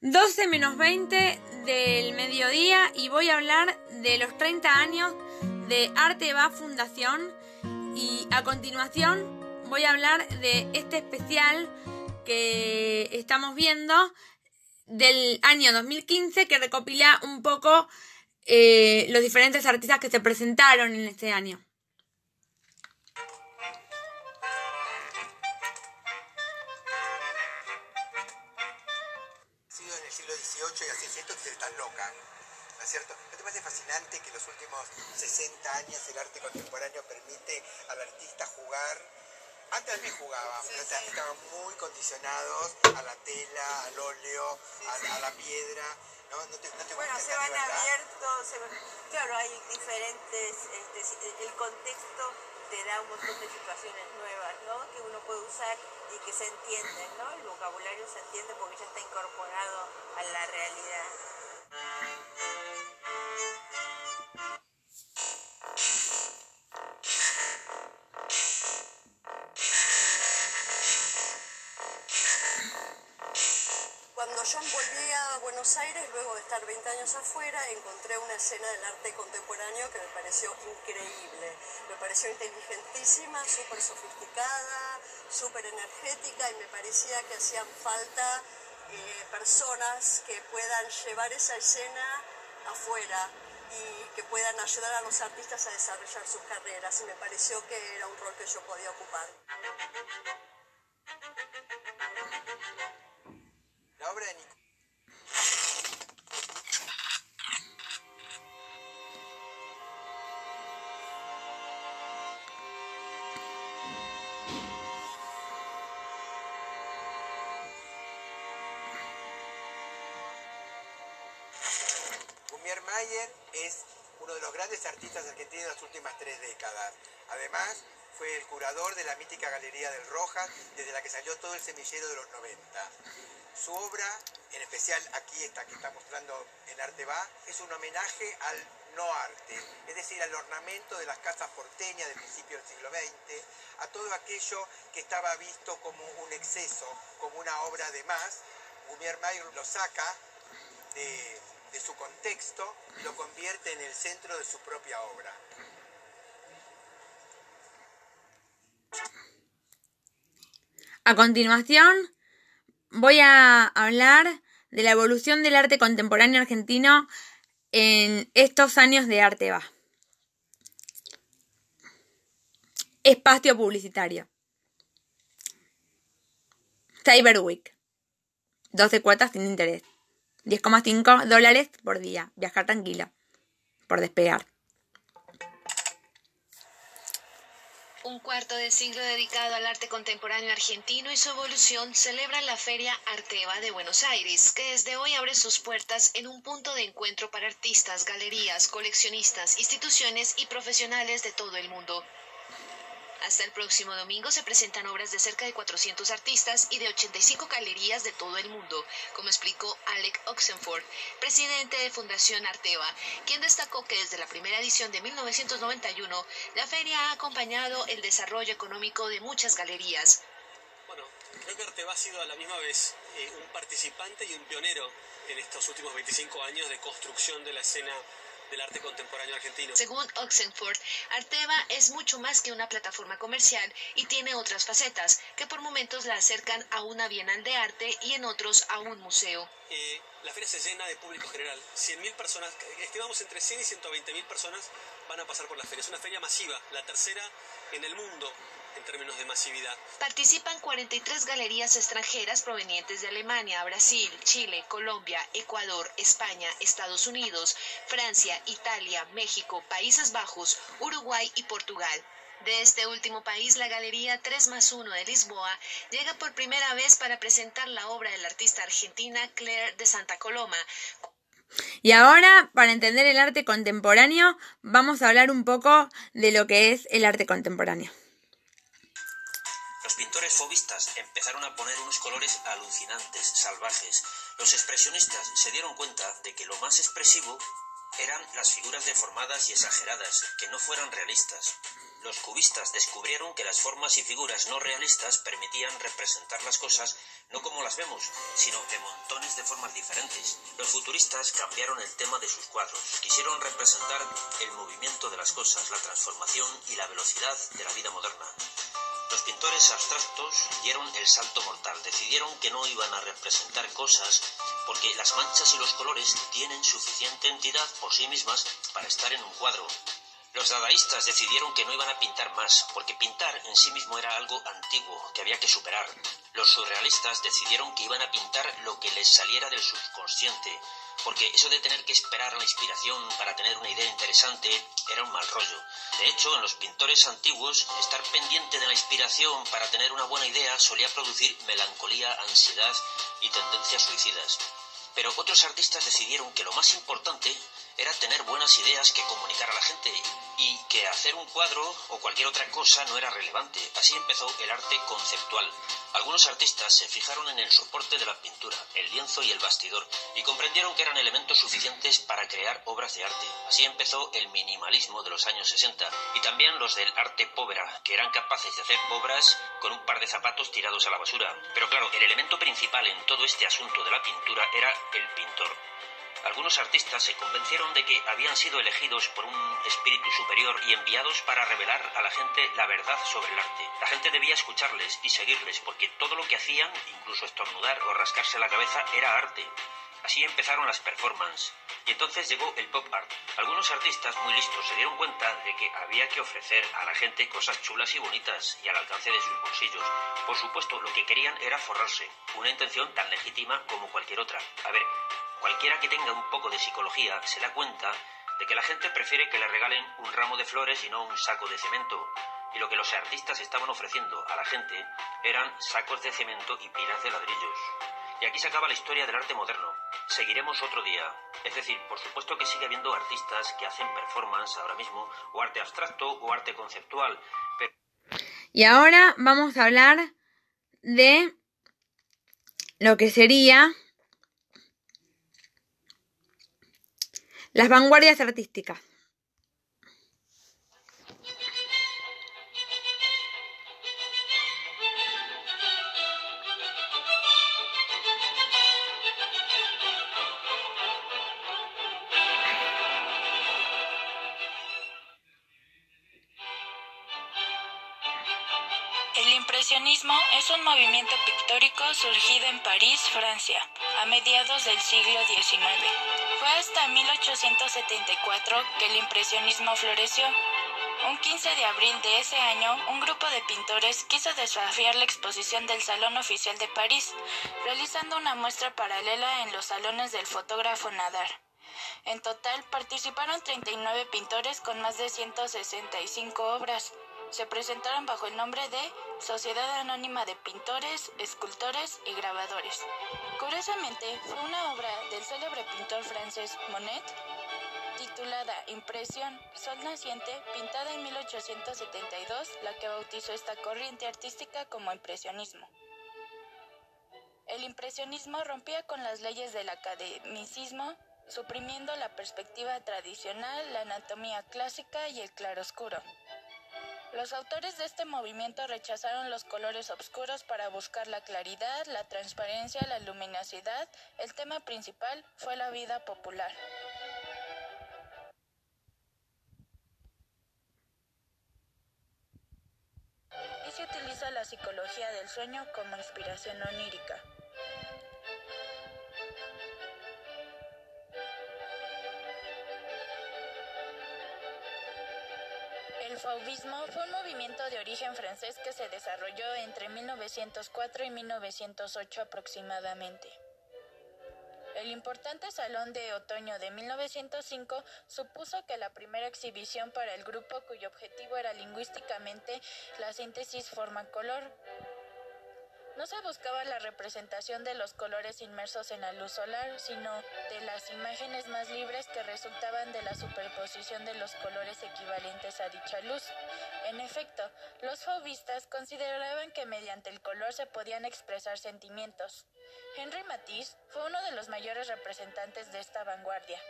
12 menos 20 del mediodía y voy a hablar de los 30 años de Arte Va Fundación y a continuación voy a hablar de este especial que estamos viendo del año 2015 que recopila un poco eh, los diferentes artistas que se presentaron en este año. Se loca. ¿No es cierto? ¿No te parece fascinante que en los últimos 60 años el arte contemporáneo permite al artista jugar? Antes también jugaban, pero estaban muy condicionados a la tela, al óleo, a, la piedra. ¿no? ¿No te, no bueno, se van abiertos, claro, hay diferentes, este, el contexto te da un montón de situaciones nuevas, ¿no? Que uno puede usar y que se entienden, ¿no? El vocabulario se entiende porque ya está incorporado a la realidad. Cuando yo volví a Buenos Aires, luego de estar 20 años afuera, encontré una escena del arte contemporáneo que me pareció increíble. Me pareció inteligentísima, súper sofisticada, súper energética y me parecía que hacían falta eh, personas que puedan llevar esa escena afuera y que puedan ayudar a los artistas a desarrollar sus carreras y me pareció que era un rol que yo podía ocupar. La Mayer es uno de los grandes artistas argentinos de las últimas tres décadas. Además, fue el curador de la mítica Galería del Rojas, desde la que salió todo el semillero de los 90. Su obra, en especial aquí esta que está mostrando en Arte Va, es un homenaje al no arte, es decir, al ornamento de las casas porteñas del principio del siglo XX, a todo aquello que estaba visto como un exceso, como una obra de más. Gumier Mayer lo saca de, de su contexto lo convierte en el centro de su propia obra. A continuación, voy a hablar de la evolución del arte contemporáneo argentino en estos años de arte va. Espacio publicitario. Cyber Week. 12 cuotas sin interés. 10,5 dólares por día. Viajar tranquilo. Por despegar. un cuarto de siglo dedicado al arte contemporáneo argentino y su evolución, celebra la Feria Arteva de Buenos Aires, que desde hoy abre sus puertas en un punto de encuentro para artistas, galerías, coleccionistas, instituciones y profesionales de todo el mundo. Hasta el próximo domingo se presentan obras de cerca de 400 artistas y de 85 galerías de todo el mundo, como explicó Alec Oxenford, presidente de Fundación Arteva, quien destacó que desde la primera edición de 1991 la feria ha acompañado el desarrollo económico de muchas galerías. Bueno, creo que Arteva ha sido a la misma vez eh, un participante y un pionero en estos últimos 25 años de construcción de la escena del arte contemporáneo argentino. Según Oxenford, Arteva es mucho más que una plataforma comercial y tiene otras facetas que por momentos la acercan a una bienal de arte y en otros a un museo. Eh, la feria se llena de público general. 100.000 personas, estimamos entre 100 y 120.000 personas van a pasar por la feria. Es una feria masiva, la tercera en el mundo en términos de masividad. Participan 43 galerías extranjeras provenientes de Alemania, Brasil, Chile, Colombia, Ecuador, España, Estados Unidos, Francia, Italia, México, Países Bajos, Uruguay y Portugal. De este último país, la Galería 3 más 1 de Lisboa llega por primera vez para presentar la obra de la artista argentina Claire de Santa Coloma. Y ahora, para entender el arte contemporáneo, vamos a hablar un poco de lo que es el arte contemporáneo. Los pintores fobistas empezaron a poner unos colores alucinantes, salvajes. Los expresionistas se dieron cuenta de que lo más expresivo eran las figuras deformadas y exageradas, que no fueran realistas. Los cubistas descubrieron que las formas y figuras no realistas permitían representar las cosas no como las vemos, sino de montones de formas diferentes. Los futuristas cambiaron el tema de sus cuadros. Quisieron representar el movimiento de las cosas, la transformación y la velocidad de la vida moderna. Los pintores abstractos dieron el salto mortal. Decidieron que no iban a representar cosas porque las manchas y los colores tienen suficiente entidad por sí mismas para estar en un cuadro. Los dadaístas decidieron que no iban a pintar más, porque pintar en sí mismo era algo antiguo, que había que superar. Los surrealistas decidieron que iban a pintar lo que les saliera del subconsciente, porque eso de tener que esperar la inspiración para tener una idea interesante era un mal rollo. De hecho, en los pintores antiguos, estar pendiente de la inspiración para tener una buena idea solía producir melancolía, ansiedad y tendencias suicidas. Pero otros artistas decidieron que lo más importante era tener buenas ideas que comunicar a la gente y que hacer un cuadro o cualquier otra cosa no era relevante. Así empezó el arte conceptual. Algunos artistas se fijaron en el soporte de la pintura, el lienzo y el bastidor, y comprendieron que eran elementos suficientes para crear obras de arte. Así empezó el minimalismo de los años 60 y también los del arte povera, que eran capaces de hacer obras con un par de zapatos tirados a la basura. Pero claro, el elemento principal en todo este asunto de la pintura era el pintor. Algunos artistas se convencieron de que habían sido elegidos por un espíritu superior y enviados para revelar a la gente la verdad sobre el arte. La gente debía escucharles y seguirles porque todo lo que hacían, incluso estornudar o rascarse la cabeza, era arte. Así empezaron las performances. Y entonces llegó el pop art. Algunos artistas muy listos se dieron cuenta de que había que ofrecer a la gente cosas chulas y bonitas y al alcance de sus bolsillos. Por supuesto, lo que querían era forrarse, una intención tan legítima como cualquier otra. A ver, Cualquiera que tenga un poco de psicología se da cuenta de que la gente prefiere que le regalen un ramo de flores y no un saco de cemento. Y lo que los artistas estaban ofreciendo a la gente eran sacos de cemento y pilas de ladrillos. Y aquí se acaba la historia del arte moderno. Seguiremos otro día. Es decir, por supuesto que sigue habiendo artistas que hacen performance ahora mismo, o arte abstracto, o arte conceptual. Y ahora vamos a hablar de lo que sería Las vanguardias artísticas. El impresionismo es un movimiento pictórico surgido en París, Francia, a mediados del siglo XIX. Fue hasta 1874 que el impresionismo floreció. Un 15 de abril de ese año, un grupo de pintores quiso desafiar la exposición del Salón Oficial de París, realizando una muestra paralela en los salones del fotógrafo Nadar. En total participaron 39 pintores con más de 165 obras. Se presentaron bajo el nombre de Sociedad Anónima de Pintores, Escultores y Grabadores. Curiosamente, fue una obra del célebre pintor francés Monet titulada Impresión, Sol Naciente, pintada en 1872, la que bautizó esta corriente artística como impresionismo. El impresionismo rompía con las leyes del academicismo, suprimiendo la perspectiva tradicional, la anatomía clásica y el claroscuro. Los autores de este movimiento rechazaron los colores oscuros para buscar la claridad, la transparencia, la luminosidad. El tema principal fue la vida popular. Y se utiliza la psicología del sueño como inspiración onírica. El fauvismo fue un movimiento de origen francés que se desarrolló entre 1904 y 1908 aproximadamente. El importante Salón de Otoño de 1905 supuso que la primera exhibición para el grupo cuyo objetivo era lingüísticamente la síntesis forma-color no se buscaba la representación de los colores inmersos en la luz solar, sino de las imágenes más libres que resultaban de la superposición de los colores equivalentes a dicha luz. En efecto, los fauvistas consideraban que mediante el color se podían expresar sentimientos. Henri Matisse fue uno de los mayores representantes de esta vanguardia.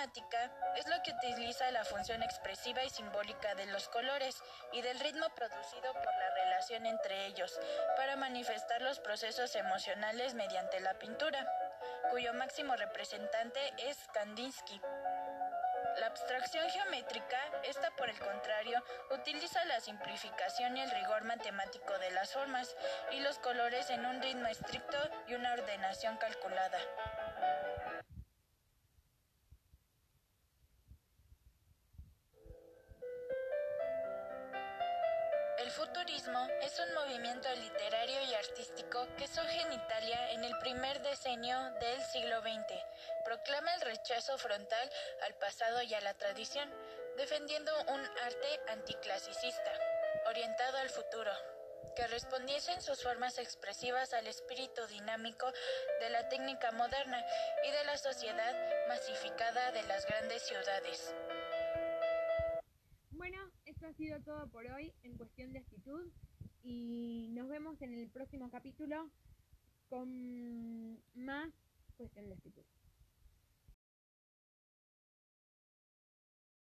Cromática es lo que utiliza la función expresiva y simbólica de los colores y del ritmo producido por la relación entre ellos para manifestar los procesos emocionales mediante la pintura, cuyo máximo representante es Kandinsky. La abstracción geométrica, esta por el contrario, utiliza la simplificación y el rigor matemático de las formas y los colores en un ritmo estricto y una ordenación calculada. El futurismo es un movimiento literario y artístico que surge en Italia en el primer decenio del siglo XX. Proclama el rechazo frontal al pasado y a la tradición, defendiendo un arte anticlasicista, orientado al futuro, que respondiese en sus formas expresivas al espíritu dinámico de la técnica moderna y de la sociedad masificada de las grandes ciudades. Sido todo por hoy en cuestión de actitud y nos vemos en el próximo capítulo con más cuestión de actitud.